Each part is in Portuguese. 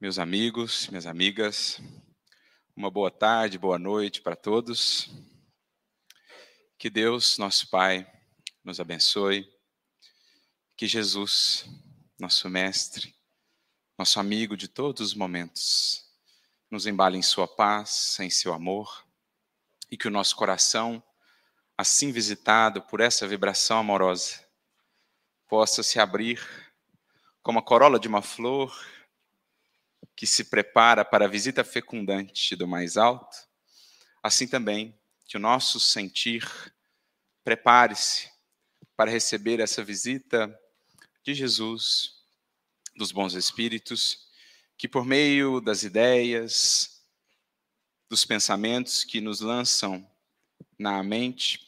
meus amigos, minhas amigas, uma boa tarde, boa noite para todos. Que Deus, nosso Pai, nos abençoe. Que Jesus, nosso Mestre, nosso amigo de todos os momentos, nos embale em Sua paz, em Seu amor, e que o nosso coração, assim visitado por essa vibração amorosa, possa se abrir como a corola de uma flor que se prepara para a visita fecundante do mais alto, assim também que o nosso sentir prepare-se para receber essa visita de Jesus, dos bons espíritos, que por meio das ideias, dos pensamentos que nos lançam na mente,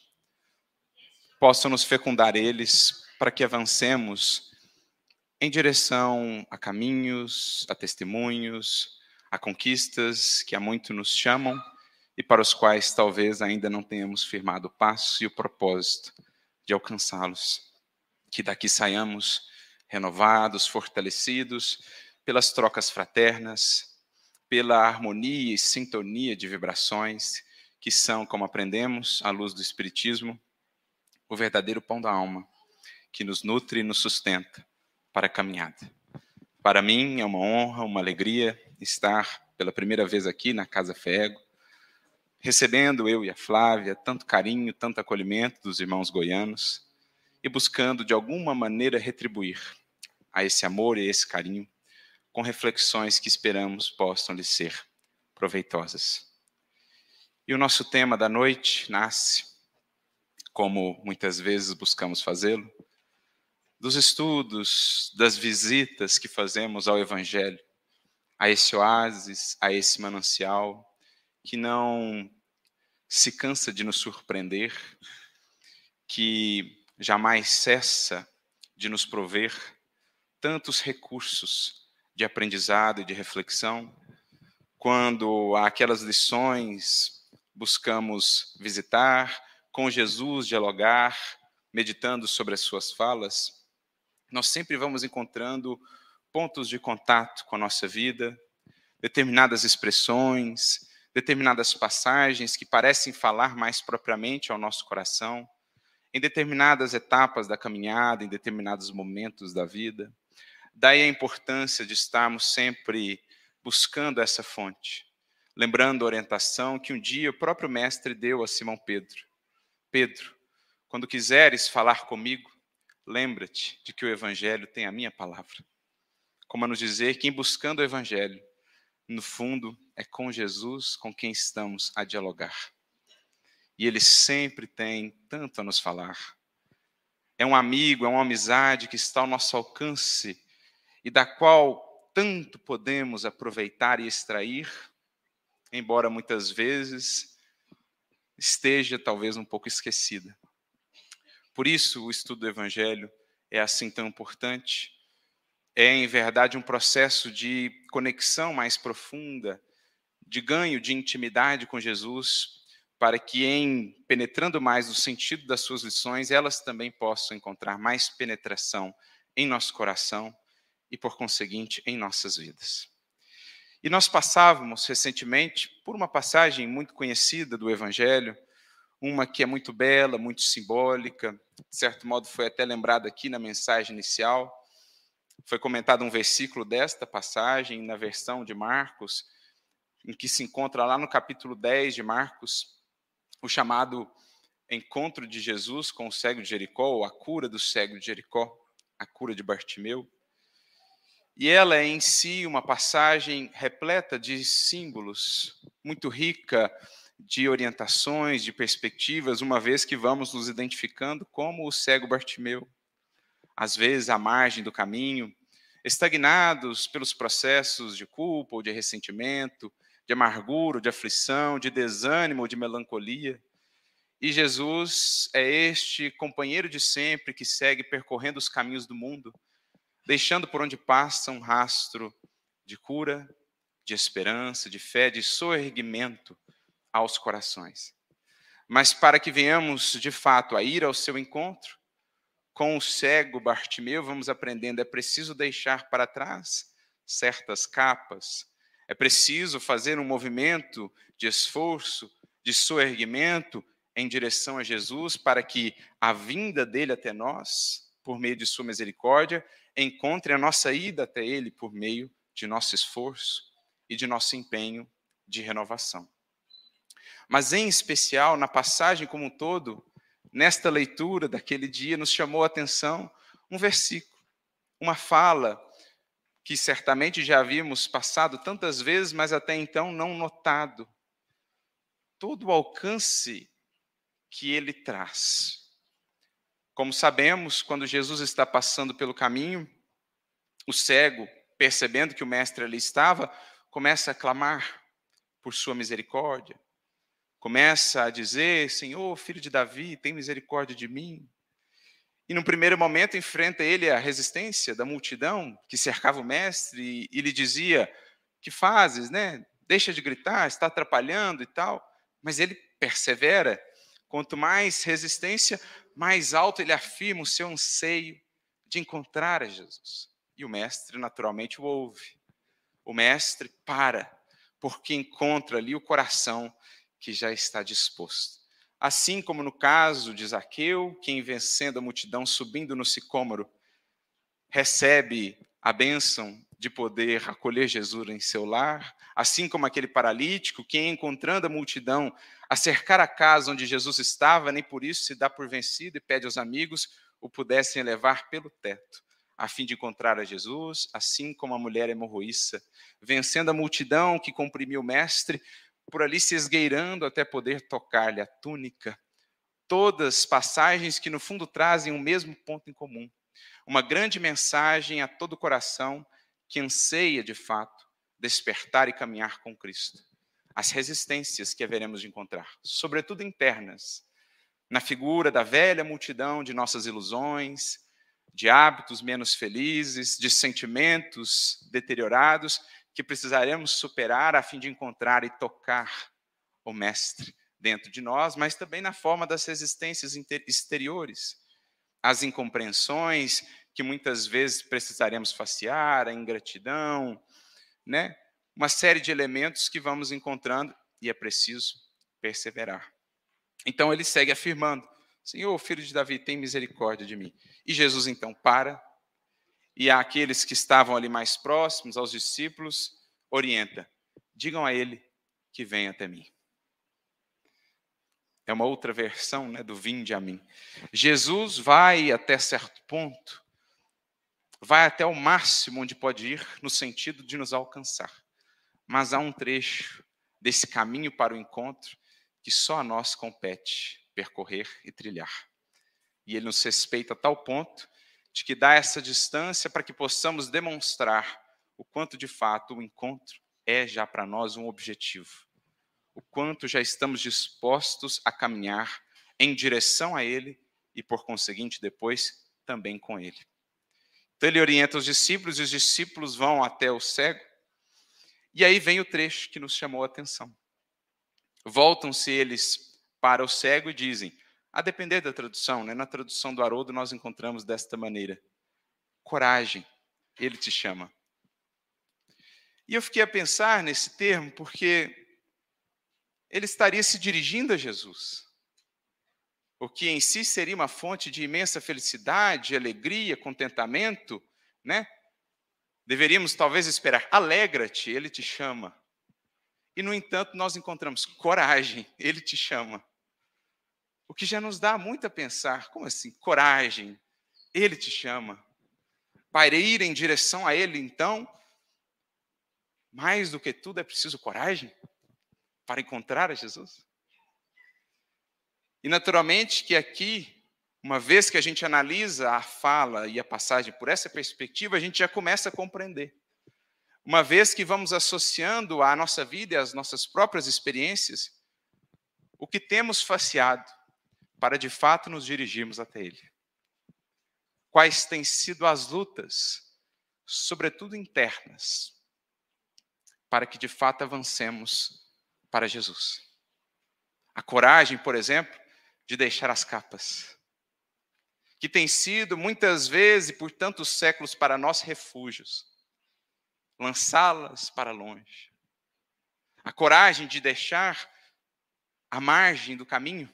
possam nos fecundar eles para que avancemos em direção a caminhos, a testemunhos, a conquistas que há muito nos chamam e para os quais talvez ainda não tenhamos firmado o passo e o propósito de alcançá-los. Que daqui saiamos renovados, fortalecidos pelas trocas fraternas, pela harmonia e sintonia de vibrações que são, como aprendemos à luz do Espiritismo, o verdadeiro pão da alma, que nos nutre e nos sustenta para a caminhada. Para mim é uma honra, uma alegria estar pela primeira vez aqui na Casa Fego, recebendo eu e a Flávia tanto carinho, tanto acolhimento dos irmãos goianos e buscando de alguma maneira retribuir a esse amor e esse carinho com reflexões que esperamos possam lhe ser proveitosas. E o nosso tema da noite nasce, como muitas vezes buscamos fazê-lo, dos estudos, das visitas que fazemos ao Evangelho, a esse oásis, a esse manancial, que não se cansa de nos surpreender, que jamais cessa de nos prover tantos recursos de aprendizado e de reflexão, quando aquelas lições buscamos visitar, com Jesus dialogar, meditando sobre as suas falas, nós sempre vamos encontrando pontos de contato com a nossa vida, determinadas expressões, determinadas passagens que parecem falar mais propriamente ao nosso coração, em determinadas etapas da caminhada, em determinados momentos da vida. Daí a importância de estarmos sempre buscando essa fonte, lembrando a orientação que um dia o próprio Mestre deu a Simão Pedro: Pedro, quando quiseres falar comigo, lembra-te de que o Evangelho tem a minha palavra. Como a nos dizer que, em buscando o Evangelho, no fundo, é com Jesus com quem estamos a dialogar. E ele sempre tem tanto a nos falar. É um amigo, é uma amizade que está ao nosso alcance e da qual tanto podemos aproveitar e extrair, embora muitas vezes esteja talvez um pouco esquecida. Por isso, o estudo do Evangelho é assim tão importante. É, em verdade, um processo de conexão mais profunda, de ganho de intimidade com Jesus, para que, em penetrando mais no sentido das suas lições, elas também possam encontrar mais penetração em nosso coração e, por conseguinte, em nossas vidas. E nós passávamos recentemente por uma passagem muito conhecida do Evangelho, uma que é muito bela, muito simbólica, de certo modo foi até lembrada aqui na mensagem inicial. Foi comentado um versículo desta passagem na versão de Marcos, em que se encontra lá no capítulo 10 de Marcos, o chamado encontro de Jesus com o cego de Jericó, ou a cura do cego de Jericó, a cura de Bartimeu. E ela é em si uma passagem repleta de símbolos, muito rica de orientações, de perspectivas, uma vez que vamos nos identificando como o cego Bartimeu, às vezes à margem do caminho, estagnados pelos processos de culpa ou de ressentimento, de amargura, de aflição, de desânimo ou de melancolia. E Jesus é este companheiro de sempre que segue percorrendo os caminhos do mundo, deixando por onde passa um rastro de cura, de esperança, de fé, de soerguimento aos corações. Mas para que venhamos de fato a ir ao seu encontro, com o cego Bartimeu, vamos aprendendo, é preciso deixar para trás certas capas. É preciso fazer um movimento de esforço, de soerguimento em direção a Jesus, para que a vinda dele até nós, por meio de sua misericórdia, encontre a nossa ida até ele por meio de nosso esforço e de nosso empenho de renovação. Mas, em especial, na passagem como um todo, nesta leitura daquele dia, nos chamou a atenção um versículo, uma fala que certamente já havíamos passado tantas vezes, mas até então não notado. Todo o alcance que ele traz. Como sabemos, quando Jesus está passando pelo caminho, o cego, percebendo que o mestre ali estava, começa a clamar por sua misericórdia. Começa a dizer: Senhor, filho de Davi, tem misericórdia de mim. E no primeiro momento enfrenta ele a resistência da multidão que cercava o mestre e, lhe dizia: Que fazes, né? Deixa de gritar, está atrapalhando e tal. Mas ele persevera Quanto mais resistência, mais alto ele afirma o seu anseio de encontrar a Jesus. E o mestre, naturalmente, o ouve. O mestre para, porque encontra ali o coração que já está disposto. Assim como no caso de Zaqueu, quem vencendo a multidão, subindo no sicômoro, recebe a bênção de poder acolher Jesus em seu lar, assim como aquele paralítico que, encontrando a multidão, a cercar a casa onde Jesus estava, nem por isso se dá por vencido e pede aos amigos o pudessem levar pelo teto, a fim de encontrar a Jesus, assim como a mulher hemorroíça, vencendo a multidão que comprimiu o mestre, por ali se esgueirando até poder tocar-lhe a túnica. Todas passagens que no fundo trazem o mesmo ponto em comum. Uma grande mensagem a todo coração que anseia de fato despertar e caminhar com Cristo. As resistências que haveremos de encontrar, sobretudo internas, na figura da velha multidão de nossas ilusões, de hábitos menos felizes, de sentimentos deteriorados que precisaremos superar a fim de encontrar e tocar o Mestre dentro de nós, mas também na forma das resistências exteriores, as incompreensões que muitas vezes precisaremos facear, a ingratidão, né? Uma série de elementos que vamos encontrando e é preciso perseverar. Então ele segue afirmando: Senhor, filho de Davi, tem misericórdia de mim. E Jesus então para e aqueles que estavam ali mais próximos, aos discípulos, orienta: digam a ele que vem até mim. É uma outra versão né, do vinde a mim. Jesus vai até certo ponto vai até o máximo onde pode ir, no sentido de nos alcançar. Mas há um trecho desse caminho para o encontro que só a nós compete percorrer e trilhar. E ele nos respeita a tal ponto de que dá essa distância para que possamos demonstrar o quanto de fato o encontro é já para nós um objetivo. O quanto já estamos dispostos a caminhar em direção a ele e, por conseguinte, depois também com ele. Então ele orienta os discípulos e os discípulos vão até o cego. E aí vem o trecho que nos chamou a atenção. Voltam-se eles para o cego e dizem, a depender da tradução, né? na tradução do Haroldo nós encontramos desta maneira: coragem, ele te chama. E eu fiquei a pensar nesse termo porque ele estaria se dirigindo a Jesus o que em si seria uma fonte de imensa felicidade, alegria, contentamento, né? Deveríamos talvez esperar, alegra-te, ele te chama. E no entanto, nós encontramos coragem, ele te chama. O que já nos dá muito a pensar, como assim? Coragem, ele te chama. Para ir em direção a ele, então, mais do que tudo é preciso coragem para encontrar a Jesus? E naturalmente que aqui, uma vez que a gente analisa a fala e a passagem por essa perspectiva, a gente já começa a compreender. Uma vez que vamos associando à nossa vida e às nossas próprias experiências, o que temos faceado para de fato nos dirigirmos até Ele. Quais têm sido as lutas, sobretudo internas, para que de fato avancemos para Jesus. A coragem, por exemplo, de deixar as capas, que tem sido muitas vezes e por tantos séculos para nós refúgios. lançá-las para longe. A coragem de deixar a margem do caminho,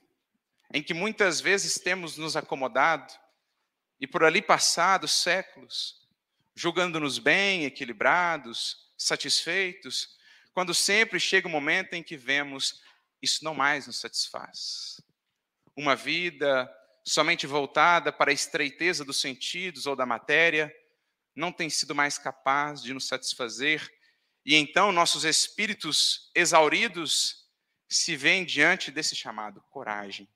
em que muitas vezes temos nos acomodado e por ali passado séculos, julgando-nos bem, equilibrados, satisfeitos, quando sempre chega o momento em que vemos isso não mais nos satisfaz. Uma vida somente voltada para a estreiteza dos sentidos ou da matéria não tem sido mais capaz de nos satisfazer, e então nossos espíritos exauridos se veem diante desse chamado coragem.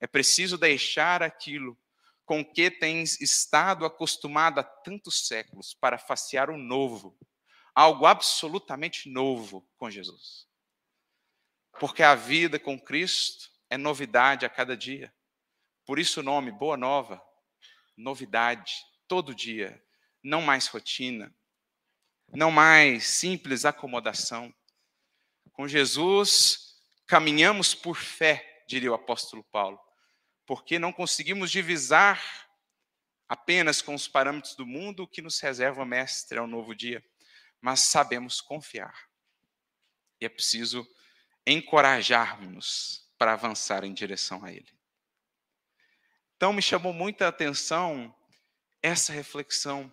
É preciso deixar aquilo com que tens estado acostumado há tantos séculos para facear o novo, algo absolutamente novo com Jesus. Porque a vida com Cristo é novidade a cada dia. Por isso o nome Boa Nova, novidade, todo dia, não mais rotina, não mais simples acomodação. Com Jesus caminhamos por fé, diria o apóstolo Paulo, porque não conseguimos divisar apenas com os parâmetros do mundo o que nos reserva Mestre ao novo dia, mas sabemos confiar. E é preciso encorajarmos para avançar em direção a Ele. Então, me chamou muita atenção essa reflexão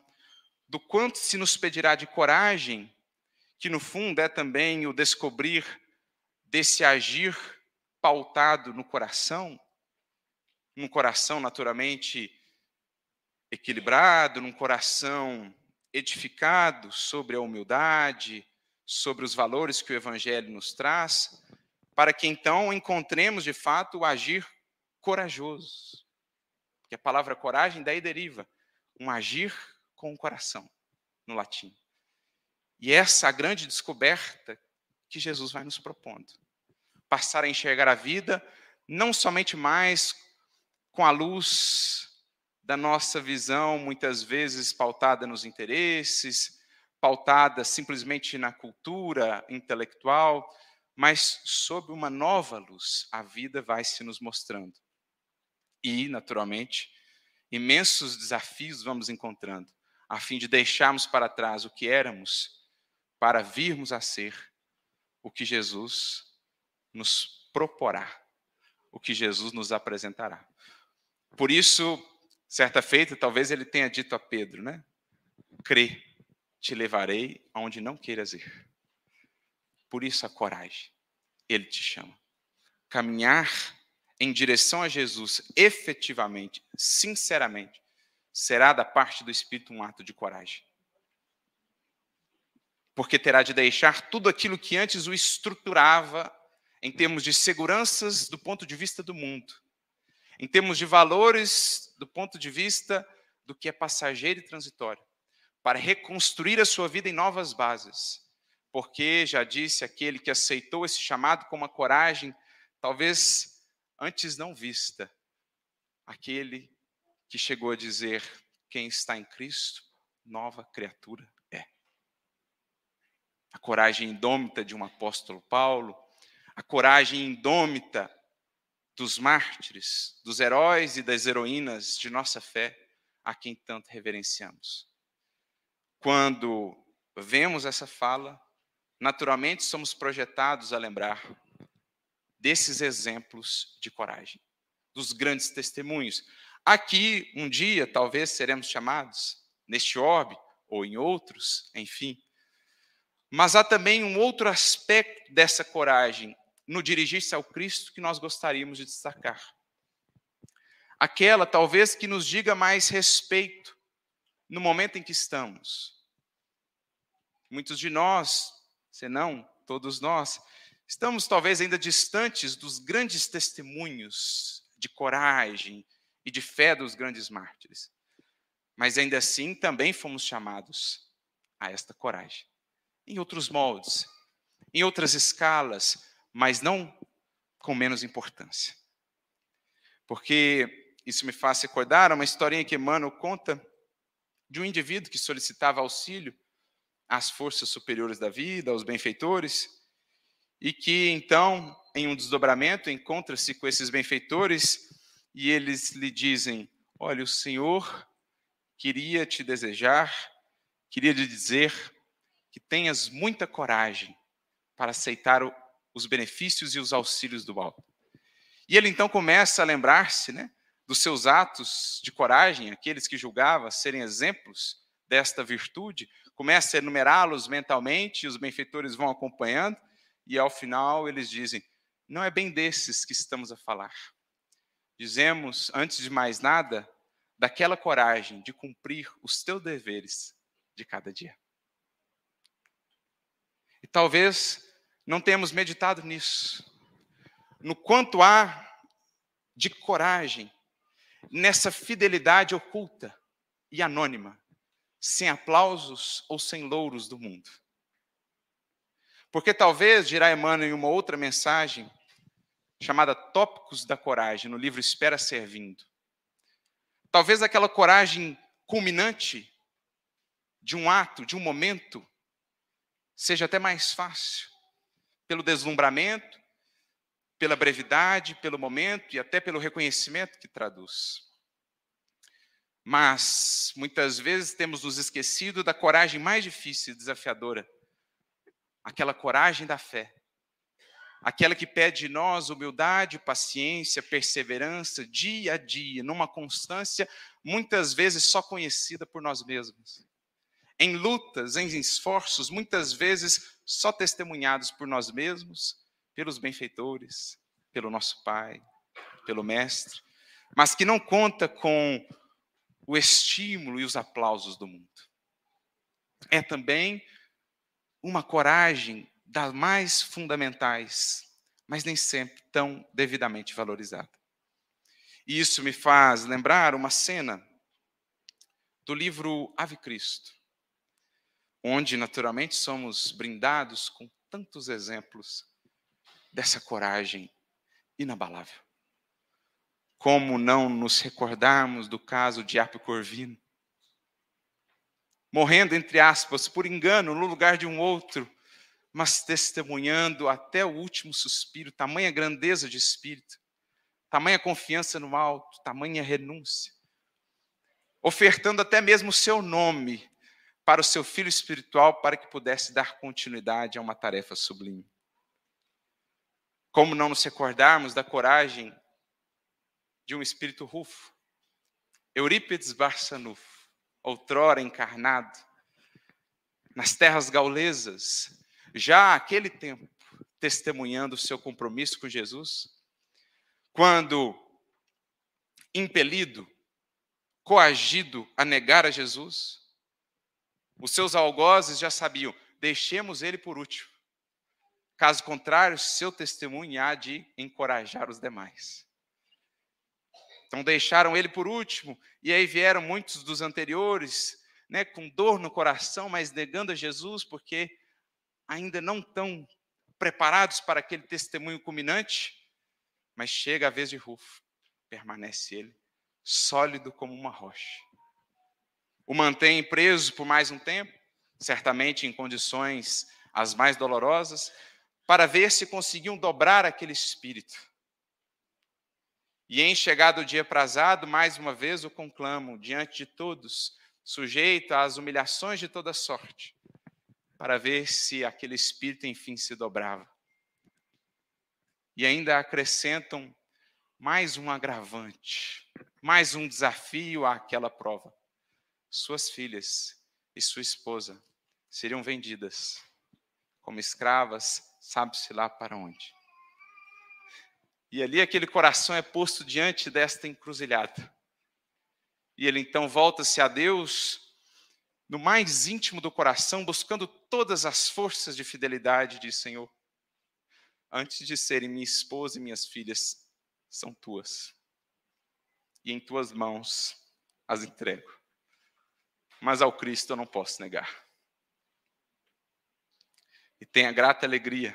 do quanto se nos pedirá de coragem, que no fundo é também o descobrir desse agir pautado no coração, num coração naturalmente equilibrado, num coração edificado sobre a humildade, sobre os valores que o Evangelho nos traz, para que então encontremos de fato o agir corajoso. Que a palavra coragem daí deriva um agir com o coração, no latim. E essa é a grande descoberta que Jesus vai nos propondo. Passar a enxergar a vida não somente mais com a luz da nossa visão, muitas vezes pautada nos interesses, pautada simplesmente na cultura intelectual, mas sob uma nova luz, a vida vai se nos mostrando. E, naturalmente, imensos desafios vamos encontrando, a fim de deixarmos para trás o que éramos, para virmos a ser o que Jesus nos proporá, o que Jesus nos apresentará. Por isso, certa feita, talvez ele tenha dito a Pedro, né? Crê, te levarei aonde não queiras ir. Por isso a coragem. Ele te chama. Caminhar em direção a Jesus, efetivamente, sinceramente, será da parte do Espírito um ato de coragem. Porque terá de deixar tudo aquilo que antes o estruturava em termos de seguranças do ponto de vista do mundo, em termos de valores do ponto de vista do que é passageiro e transitório, para reconstruir a sua vida em novas bases, porque já disse aquele que aceitou esse chamado com uma coragem, talvez antes não vista, aquele que chegou a dizer: quem está em Cristo, nova criatura é. A coragem indômita de um apóstolo Paulo, a coragem indômita dos mártires, dos heróis e das heroínas de nossa fé, a quem tanto reverenciamos. Quando vemos essa fala, naturalmente somos projetados a lembrar desses exemplos de coragem, dos grandes testemunhos. Aqui, um dia, talvez seremos chamados, neste orbe ou em outros, enfim. Mas há também um outro aspecto dessa coragem no dirigir-se ao Cristo que nós gostaríamos de destacar. Aquela, talvez, que nos diga mais respeito no momento em que estamos. Muitos de nós senão todos nós, estamos talvez ainda distantes dos grandes testemunhos de coragem e de fé dos grandes mártires. Mas ainda assim também fomos chamados a esta coragem. Em outros moldes, em outras escalas, mas não com menos importância. Porque isso me faz recordar uma historinha que Emmanuel conta de um indivíduo que solicitava auxílio às forças superiores da vida, aos benfeitores, e que então, em um desdobramento, encontra-se com esses benfeitores e eles lhe dizem: Olha, o Senhor queria te desejar, queria lhe dizer que tenhas muita coragem para aceitar os benefícios e os auxílios do alto. E ele então começa a lembrar-se né, dos seus atos de coragem, aqueles que julgava serem exemplos desta virtude, começa a enumerá-los mentalmente, e os benfeitores vão acompanhando, e ao final eles dizem: não é bem desses que estamos a falar. Dizemos, antes de mais nada, daquela coragem de cumprir os teus deveres de cada dia. E talvez não tenhamos meditado nisso, no quanto há de coragem nessa fidelidade oculta e anônima, sem aplausos ou sem louros do mundo. Porque talvez, dirá Emmanuel em uma outra mensagem, chamada Tópicos da Coragem, no livro Espera Servindo. Talvez aquela coragem culminante de um ato, de um momento, seja até mais fácil, pelo deslumbramento, pela brevidade, pelo momento e até pelo reconhecimento que traduz. Mas, muitas vezes, temos nos esquecido da coragem mais difícil e desafiadora aquela coragem da fé, aquela que pede de nós humildade, paciência, perseverança, dia a dia, numa constância muitas vezes só conhecida por nós mesmos. Em lutas, em esforços, muitas vezes só testemunhados por nós mesmos, pelos benfeitores, pelo nosso Pai, pelo Mestre, mas que não conta com o estímulo e os aplausos do mundo. É também uma coragem das mais fundamentais, mas nem sempre tão devidamente valorizada. E isso me faz lembrar uma cena do livro Ave Cristo, onde naturalmente somos brindados com tantos exemplos dessa coragem inabalável. Como não nos recordarmos do caso de Apio Corvino, morrendo, entre aspas, por engano no lugar de um outro, mas testemunhando até o último suspiro, tamanha grandeza de espírito, tamanha confiança no alto, tamanha renúncia, ofertando até mesmo o seu nome para o seu filho espiritual para que pudesse dar continuidade a uma tarefa sublime. Como não nos recordarmos da coragem de um espírito rufo, Eurípides Barçanufo, outrora encarnado nas terras gaulesas, já aquele tempo, testemunhando o seu compromisso com Jesus, quando impelido, coagido a negar a Jesus, os seus algozes já sabiam, deixemos ele por último. Caso contrário, seu testemunho há de encorajar os demais. Então deixaram ele por último, e aí vieram muitos dos anteriores, né, com dor no coração, mas negando a Jesus, porque ainda não estão preparados para aquele testemunho culminante, mas chega a vez de Rufo, permanece ele, sólido como uma rocha. O mantém preso por mais um tempo, certamente em condições as mais dolorosas, para ver se conseguiam dobrar aquele espírito. E em chegado o dia prazado, mais uma vez o conclamo diante de todos, sujeito às humilhações de toda sorte, para ver se aquele espírito enfim se dobrava. E ainda acrescentam mais um agravante, mais um desafio àquela prova. Suas filhas e sua esposa seriam vendidas como escravas, sabe-se lá para onde. E ali aquele coração é posto diante desta encruzilhada. E ele então volta-se a Deus no mais íntimo do coração, buscando todas as forças de fidelidade, diz Senhor. Antes de serem minha esposa e minhas filhas, são tuas. E em tuas mãos as entrego. Mas ao Cristo eu não posso negar. E tenha grata alegria,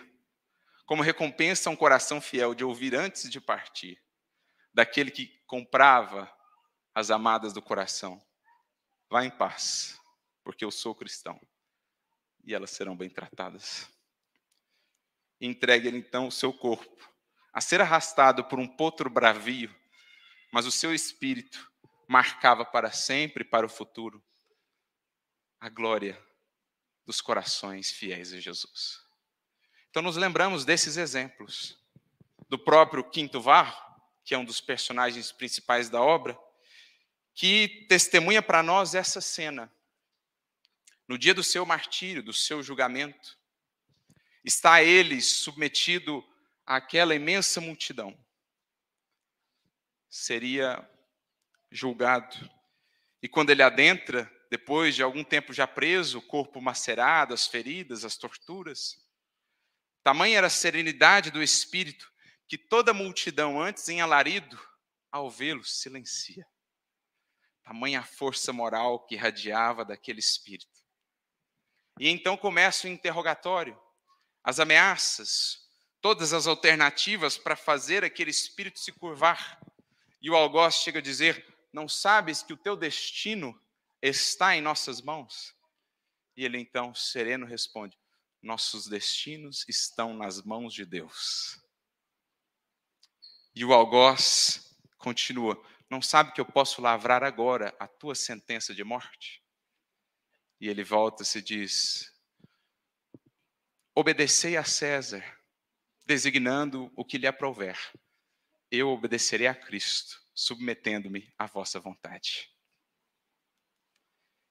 como recompensa a um coração fiel de ouvir antes de partir, daquele que comprava as amadas do coração. Vá em paz porque eu sou cristão. E elas serão bem tratadas. Entregue-lhe então o seu corpo, a ser arrastado por um potro bravio, mas o seu espírito marcava para sempre, para o futuro, a glória dos corações fiéis a Jesus. Então, nos lembramos desses exemplos. Do próprio Quinto Varro, que é um dos personagens principais da obra, que testemunha para nós essa cena. No dia do seu martírio, do seu julgamento, está ele submetido àquela imensa multidão. Seria julgado. E quando ele adentra, depois de algum tempo já preso, o corpo macerado, as feridas, as torturas, tamanha era a serenidade do espírito que toda a multidão, antes em alarido, ao vê-lo, silencia. Tamanha a força moral que irradiava daquele espírito. E então começa o interrogatório, as ameaças, todas as alternativas para fazer aquele espírito se curvar. E o algoz chega a dizer: Não sabes que o teu destino está em nossas mãos? E ele então, sereno, responde: Nossos destinos estão nas mãos de Deus. E o algoz continua: Não sabe que eu posso lavrar agora a tua sentença de morte? E ele volta-se e diz: Obedecei a César, designando o que lhe aprouver. Eu obedecerei a Cristo, submetendo-me à vossa vontade.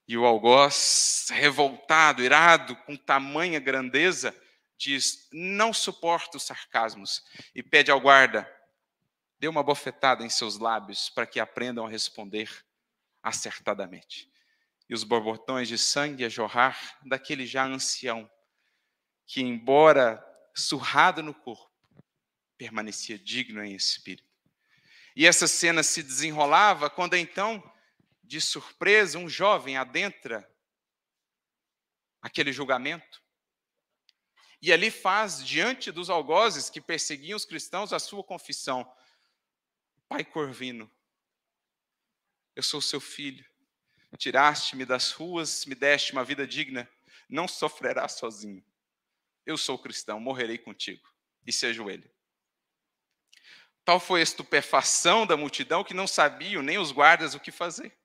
E o algoz, revoltado, irado, com tamanha grandeza, diz: Não suporto os sarcasmos, e pede ao guarda: Dê uma bofetada em seus lábios para que aprendam a responder acertadamente. E os borbotões de sangue a jorrar daquele já ancião, que, embora surrado no corpo, permanecia digno em espírito. E essa cena se desenrolava quando então, de surpresa, um jovem adentra aquele julgamento. E ali faz, diante dos algozes que perseguiam os cristãos, a sua confissão: Pai Corvino, eu sou seu filho. Tiraste-me das ruas, me deste uma vida digna. Não sofrerá sozinho. Eu sou cristão, morrerei contigo. E se ajoelha. Tal foi a estupefação da multidão que não sabiam nem os guardas o que fazer.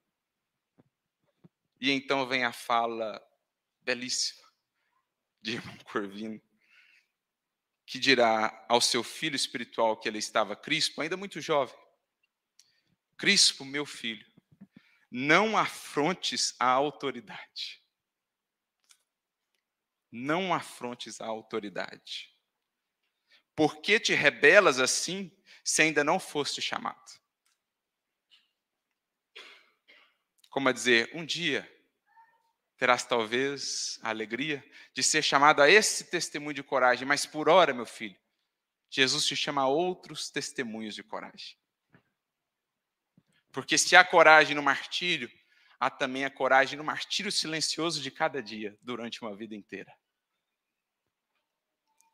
E então vem a fala belíssima de irmão Corvino que dirá ao seu filho espiritual que ele estava crispo, ainda muito jovem: Crispo, meu filho, não afrontes a autoridade. Não afrontes a autoridade. Por que te rebelas assim, se ainda não foste chamado? Como a dizer, um dia terás talvez a alegria de ser chamado a esse testemunho de coragem, mas por hora, meu filho, Jesus te chama a outros testemunhos de coragem. Porque se há coragem no martírio, há também a coragem no martírio silencioso de cada dia, durante uma vida inteira.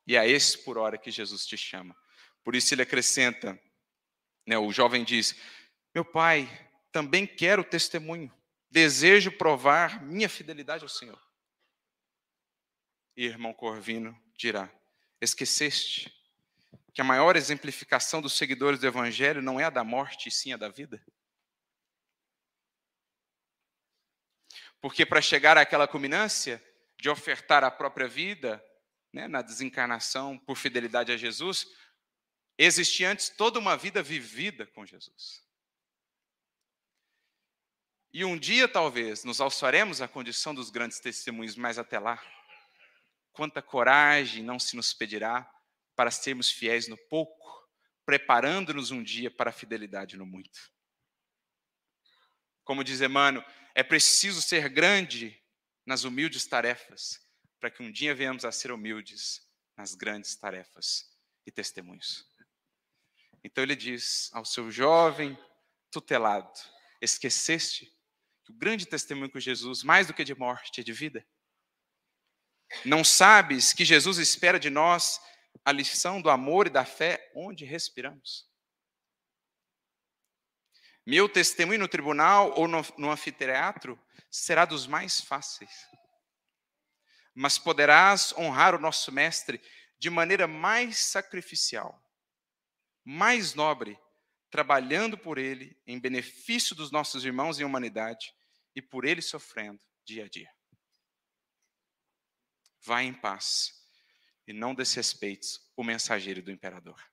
E é esse por hora que Jesus te chama. Por isso ele acrescenta, né, o jovem diz: Meu pai, também quero testemunho, desejo provar minha fidelidade ao Senhor. E irmão Corvino dirá: Esqueceste que a maior exemplificação dos seguidores do Evangelho não é a da morte, e sim a da vida? Porque para chegar àquela culminância de ofertar a própria vida né, na desencarnação por fidelidade a Jesus, existia antes toda uma vida vivida com Jesus. E um dia, talvez, nos alçaremos à condição dos grandes testemunhos, mas até lá, quanta coragem não se nos pedirá para sermos fiéis no pouco, preparando-nos um dia para a fidelidade no muito. Como diz Emmanuel, é preciso ser grande nas humildes tarefas, para que um dia venhamos a ser humildes nas grandes tarefas e testemunhos. Então ele diz ao seu jovem tutelado: Esqueceste que o grande testemunho com Jesus, mais do que de morte, é de vida? Não sabes que Jesus espera de nós a lição do amor e da fé onde respiramos? Meu testemunho no tribunal ou no, no anfiteatro será dos mais fáceis. Mas poderás honrar o nosso Mestre de maneira mais sacrificial, mais nobre, trabalhando por ele em benefício dos nossos irmãos em humanidade e por ele sofrendo dia a dia. Vai em paz e não desrespeites o mensageiro do imperador.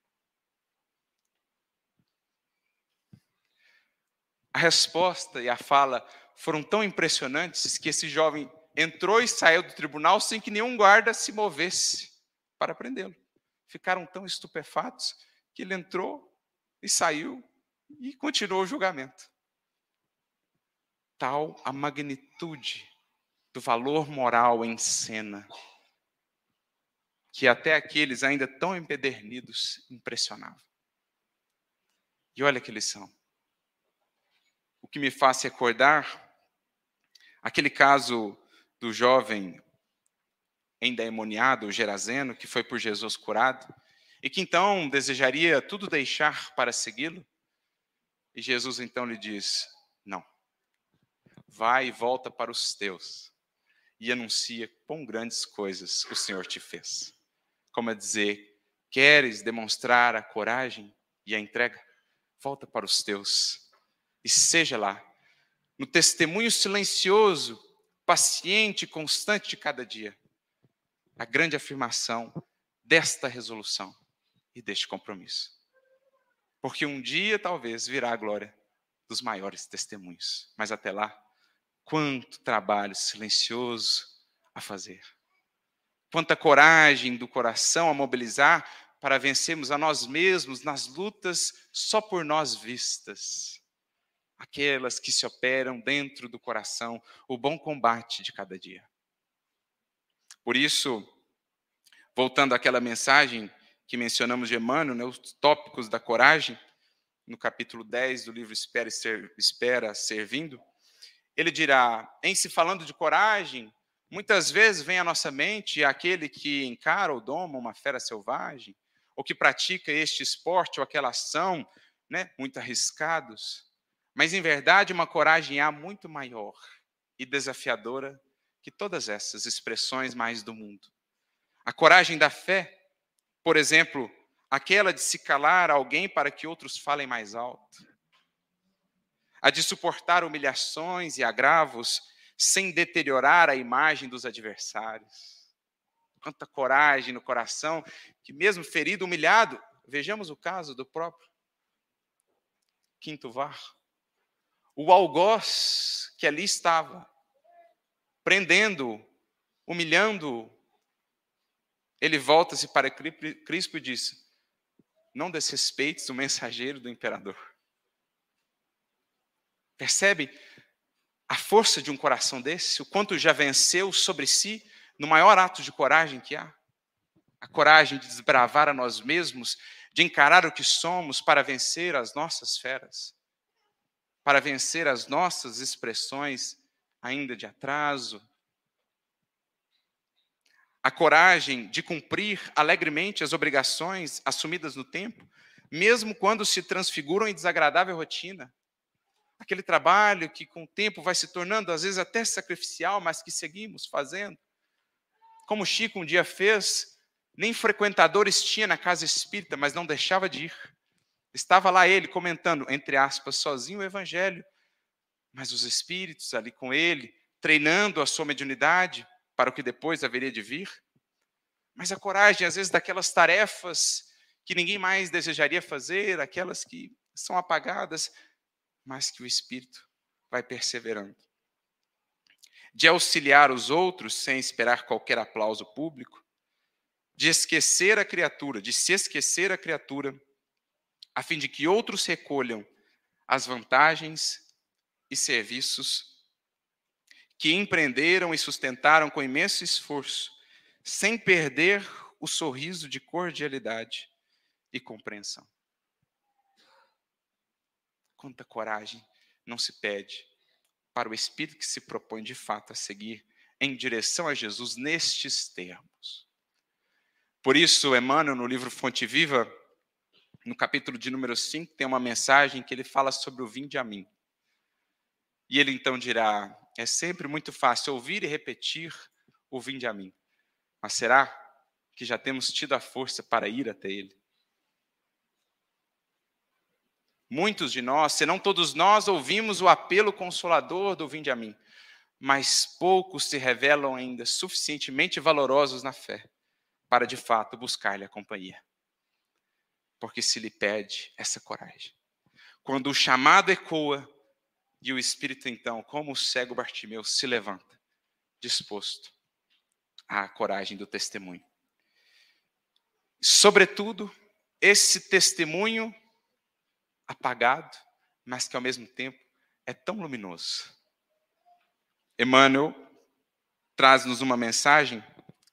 A resposta e a fala foram tão impressionantes que esse jovem entrou e saiu do tribunal sem que nenhum guarda se movesse para prendê-lo. Ficaram tão estupefatos que ele entrou e saiu e continuou o julgamento. Tal a magnitude do valor moral em cena, que até aqueles ainda tão empedernidos impressionavam. E olha que lição o que me faz recordar aquele caso do jovem endemoniado, o Gerazeno, que foi por Jesus curado, e que então desejaria tudo deixar para segui-lo. E Jesus então lhe diz: Não, vai e volta para os teus e anuncia quão grandes coisas o Senhor te fez. Como a dizer, queres demonstrar a coragem e a entrega? Volta para os teus e seja lá, no testemunho silencioso, paciente constante de cada dia, a grande afirmação desta resolução e deste compromisso. Porque um dia talvez virá a glória dos maiores testemunhos, mas até lá, quanto trabalho silencioso a fazer. Quanta coragem do coração a mobilizar para vencermos a nós mesmos nas lutas só por nós vistas aquelas que se operam dentro do coração, o bom combate de cada dia. Por isso, voltando àquela mensagem que mencionamos de Emmanuel, né, os tópicos da coragem, no capítulo 10 do livro Espera, Ser, Espera Servindo, ele dirá: em se falando de coragem, muitas vezes vem à nossa mente aquele que encara ou doma uma fera selvagem, ou que pratica este esporte ou aquela ação, né, muito arriscados. Mas, em verdade, uma coragem há muito maior e desafiadora que todas essas expressões mais do mundo. A coragem da fé, por exemplo, aquela de se calar alguém para que outros falem mais alto. A de suportar humilhações e agravos sem deteriorar a imagem dos adversários. Quanta coragem no coração, que mesmo ferido, humilhado, vejamos o caso do próprio Quinto Var o algoz que ali estava, prendendo, humilhando, ele volta-se para Cristo e diz: Não desrespeites o mensageiro do imperador. Percebe a força de um coração desse? O quanto já venceu sobre si no maior ato de coragem que há? A coragem de desbravar a nós mesmos, de encarar o que somos para vencer as nossas feras para vencer as nossas expressões ainda de atraso. A coragem de cumprir alegremente as obrigações assumidas no tempo, mesmo quando se transfiguram em desagradável rotina. Aquele trabalho que com o tempo vai se tornando às vezes até sacrificial, mas que seguimos fazendo. Como Chico um dia fez, nem frequentadores tinha na casa espírita, mas não deixava de ir. Estava lá ele comentando, entre aspas, sozinho o evangelho, mas os espíritos ali com ele, treinando a sua mediunidade para o que depois haveria de vir. Mas a coragem, às vezes, daquelas tarefas que ninguém mais desejaria fazer, aquelas que são apagadas, mas que o espírito vai perseverando. De auxiliar os outros sem esperar qualquer aplauso público, de esquecer a criatura, de se esquecer a criatura a fim de que outros recolham as vantagens e serviços que empreenderam e sustentaram com imenso esforço, sem perder o sorriso de cordialidade e compreensão. Quanta coragem não se pede para o espírito que se propõe de fato a seguir em direção a Jesus nestes termos. Por isso, Emmanuel, no livro Fonte Viva, no capítulo de número 5, tem uma mensagem que ele fala sobre o vinde a mim. E ele então dirá: é sempre muito fácil ouvir e repetir o vinde a mim. Mas será que já temos tido a força para ir até ele? Muitos de nós, se não todos nós, ouvimos o apelo consolador do vinde a mim, mas poucos se revelam ainda suficientemente valorosos na fé para de fato buscar-lhe a companhia. Porque se lhe pede essa coragem. Quando o chamado ecoa e o Espírito, então, como o cego Bartimeu, se levanta, disposto à coragem do testemunho. Sobretudo, esse testemunho apagado, mas que ao mesmo tempo é tão luminoso. Emmanuel traz-nos uma mensagem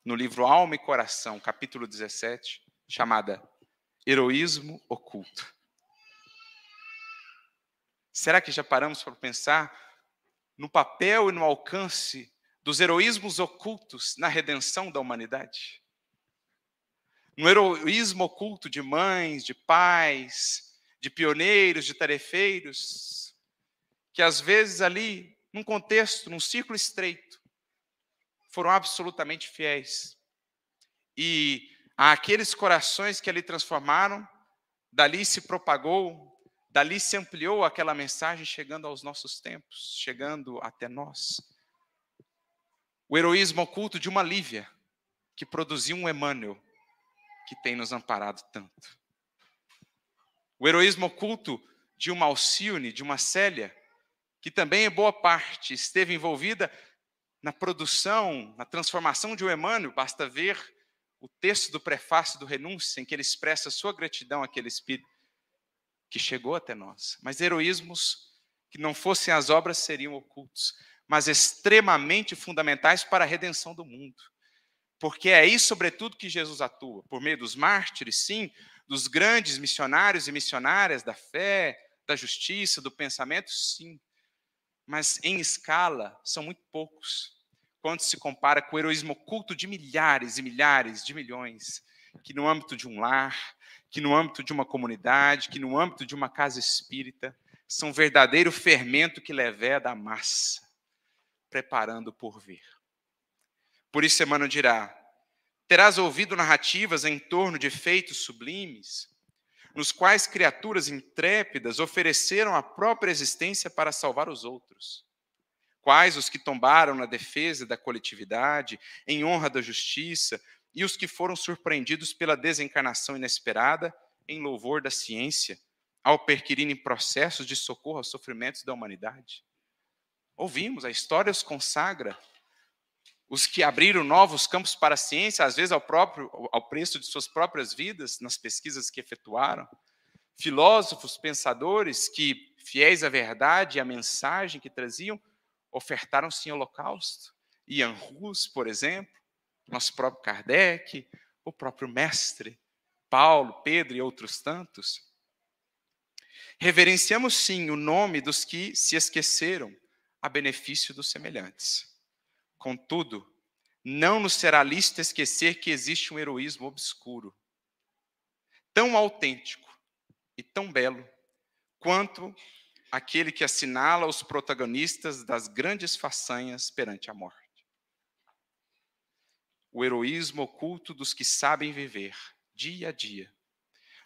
no livro Alma e Coração, capítulo 17, chamada Heroísmo Oculto. Será que já paramos para pensar no papel e no alcance dos heroísmos ocultos na redenção da humanidade? No heroísmo oculto de mães, de pais, de pioneiros, de tarefeiros, que às vezes ali num contexto, num círculo estreito, foram absolutamente fiéis. E aqueles corações que ali transformaram, dali se propagou, dali se ampliou aquela mensagem, chegando aos nossos tempos, chegando até nós. O heroísmo oculto de uma Lívia, que produziu um Emmanuel, que tem nos amparado tanto. O heroísmo oculto de uma Alcione, de uma Célia, que também em boa parte esteve envolvida na produção, na transformação de um Emmanuel, basta ver o texto do prefácio do Renúncia, em que ele expressa sua gratidão àquele Espírito que chegou até nós. Mas heroísmos que não fossem as obras seriam ocultos, mas extremamente fundamentais para a redenção do mundo. Porque é aí, sobretudo, que Jesus atua, por meio dos mártires, sim, dos grandes missionários e missionárias da fé, da justiça, do pensamento, sim, mas em escala são muito poucos, quando se compara com o heroísmo oculto de milhares e milhares de milhões, que no âmbito de um lar, que no âmbito de uma comunidade, que no âmbito de uma casa espírita, são verdadeiro fermento que leveda a massa, preparando por vir. Por isso, Emmanuel dirá: terás ouvido narrativas em torno de feitos sublimes, nos quais criaturas intrépidas ofereceram a própria existência para salvar os outros. Quais os que tombaram na defesa da coletividade, em honra da justiça, e os que foram surpreendidos pela desencarnação inesperada, em louvor da ciência, ao perquirirem processos de socorro aos sofrimentos da humanidade. Ouvimos, a história os consagra os que abriram novos campos para a ciência, às vezes ao, próprio, ao preço de suas próprias vidas, nas pesquisas que efetuaram, filósofos, pensadores que, fiéis à verdade e à mensagem que traziam, ofertaram-se em holocausto. Ian Rus, por exemplo, nosso próprio Kardec, o próprio mestre, Paulo, Pedro e outros tantos. Reverenciamos sim o nome dos que se esqueceram a benefício dos semelhantes. Contudo, não nos será lícito esquecer que existe um heroísmo obscuro, tão autêntico e tão belo quanto aquele que assinala os protagonistas das grandes façanhas perante a morte. O heroísmo oculto dos que sabem viver, dia a dia,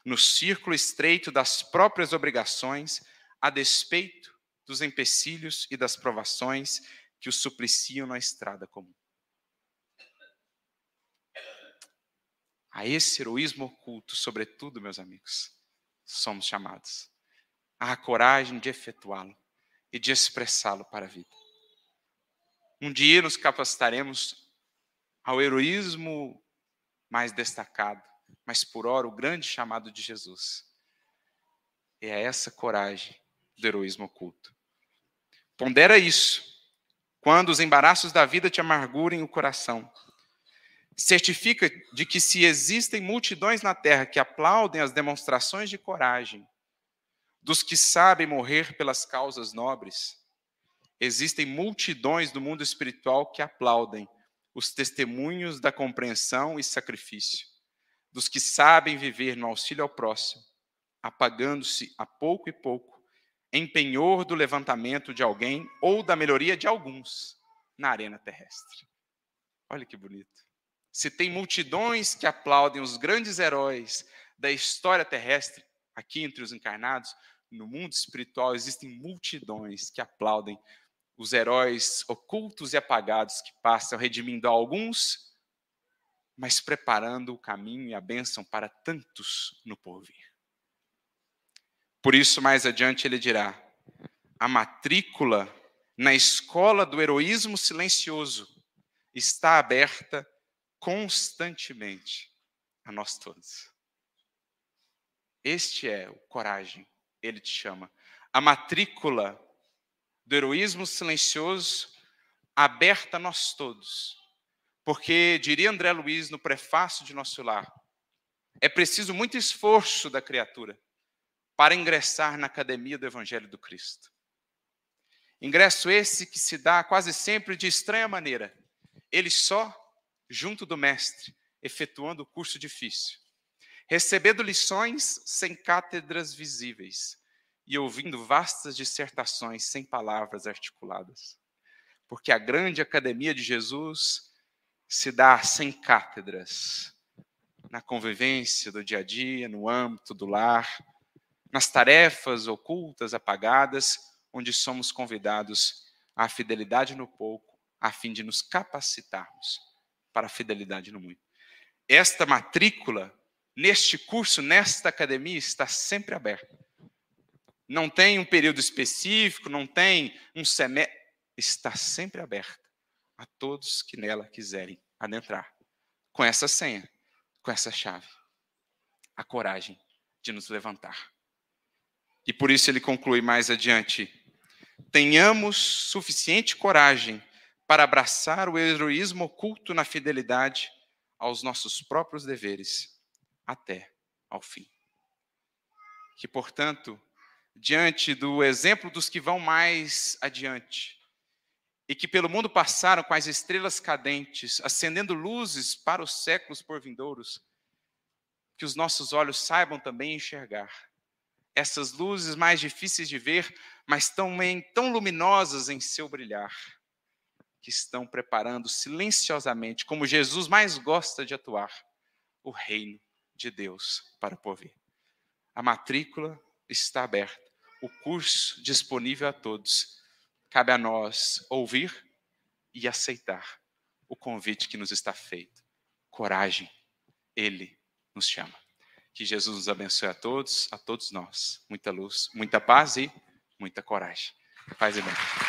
no círculo estreito das próprias obrigações, a despeito dos empecilhos e das provações que os supliciam na estrada comum. A esse heroísmo oculto, sobretudo, meus amigos, somos chamados. a coragem de efetuá-lo e de expressá-lo para a vida. Um dia nos capacitaremos ao heroísmo mais destacado, mas por hora o grande chamado de Jesus. É essa coragem do heroísmo oculto. Pondera isso quando os embaraços da vida te amargurem o coração. Certifica de que se existem multidões na terra que aplaudem as demonstrações de coragem dos que sabem morrer pelas causas nobres, existem multidões do mundo espiritual que aplaudem os testemunhos da compreensão e sacrifício dos que sabem viver no auxílio ao próximo, apagando-se a pouco e pouco em penhor do levantamento de alguém ou da melhoria de alguns na arena terrestre. Olha que bonito. Se tem multidões que aplaudem os grandes heróis da história terrestre, aqui entre os encarnados, no mundo espiritual existem multidões que aplaudem os heróis ocultos e apagados que passam redimindo alguns, mas preparando o caminho e a bênção para tantos no porvir. Por isso, mais adiante, ele dirá: a matrícula na escola do heroísmo silencioso está aberta constantemente a nós todos. Este é o coragem, ele te chama. A matrícula do heroísmo silencioso aberta a nós todos. Porque, diria André Luiz no prefácio de Nosso Lar, é preciso muito esforço da criatura para ingressar na academia do Evangelho do Cristo. Ingresso esse que se dá quase sempre de estranha maneira, ele só junto do Mestre, efetuando o curso difícil, recebendo lições sem cátedras visíveis e ouvindo vastas dissertações sem palavras articuladas. Porque a grande academia de Jesus se dá sem cátedras, na convivência do dia a dia, no âmbito do lar, nas tarefas ocultas, apagadas, onde somos convidados à fidelidade no pouco, a fim de nos capacitarmos para a fidelidade no muito. Esta matrícula, neste curso, nesta academia, está sempre aberta. Não tem um período específico, não tem um semestre. Está sempre aberta a todos que nela quiserem adentrar. Com essa senha, com essa chave. A coragem de nos levantar. E por isso ele conclui mais adiante: tenhamos suficiente coragem para abraçar o heroísmo oculto na fidelidade aos nossos próprios deveres até ao fim. Que, portanto, diante do exemplo dos que vão mais adiante e que pelo mundo passaram com as estrelas cadentes, acendendo luzes para os séculos por vindouros, que os nossos olhos saibam também enxergar essas luzes mais difíceis de ver, mas também tão luminosas em seu brilhar que estão preparando silenciosamente, como Jesus mais gosta de atuar, o reino de Deus para o povo. A matrícula está aberta, o curso disponível a todos. Cabe a nós ouvir e aceitar o convite que nos está feito. Coragem, Ele nos chama. Que Jesus nos abençoe a todos, a todos nós. Muita luz, muita paz e muita coragem. Paz e bem.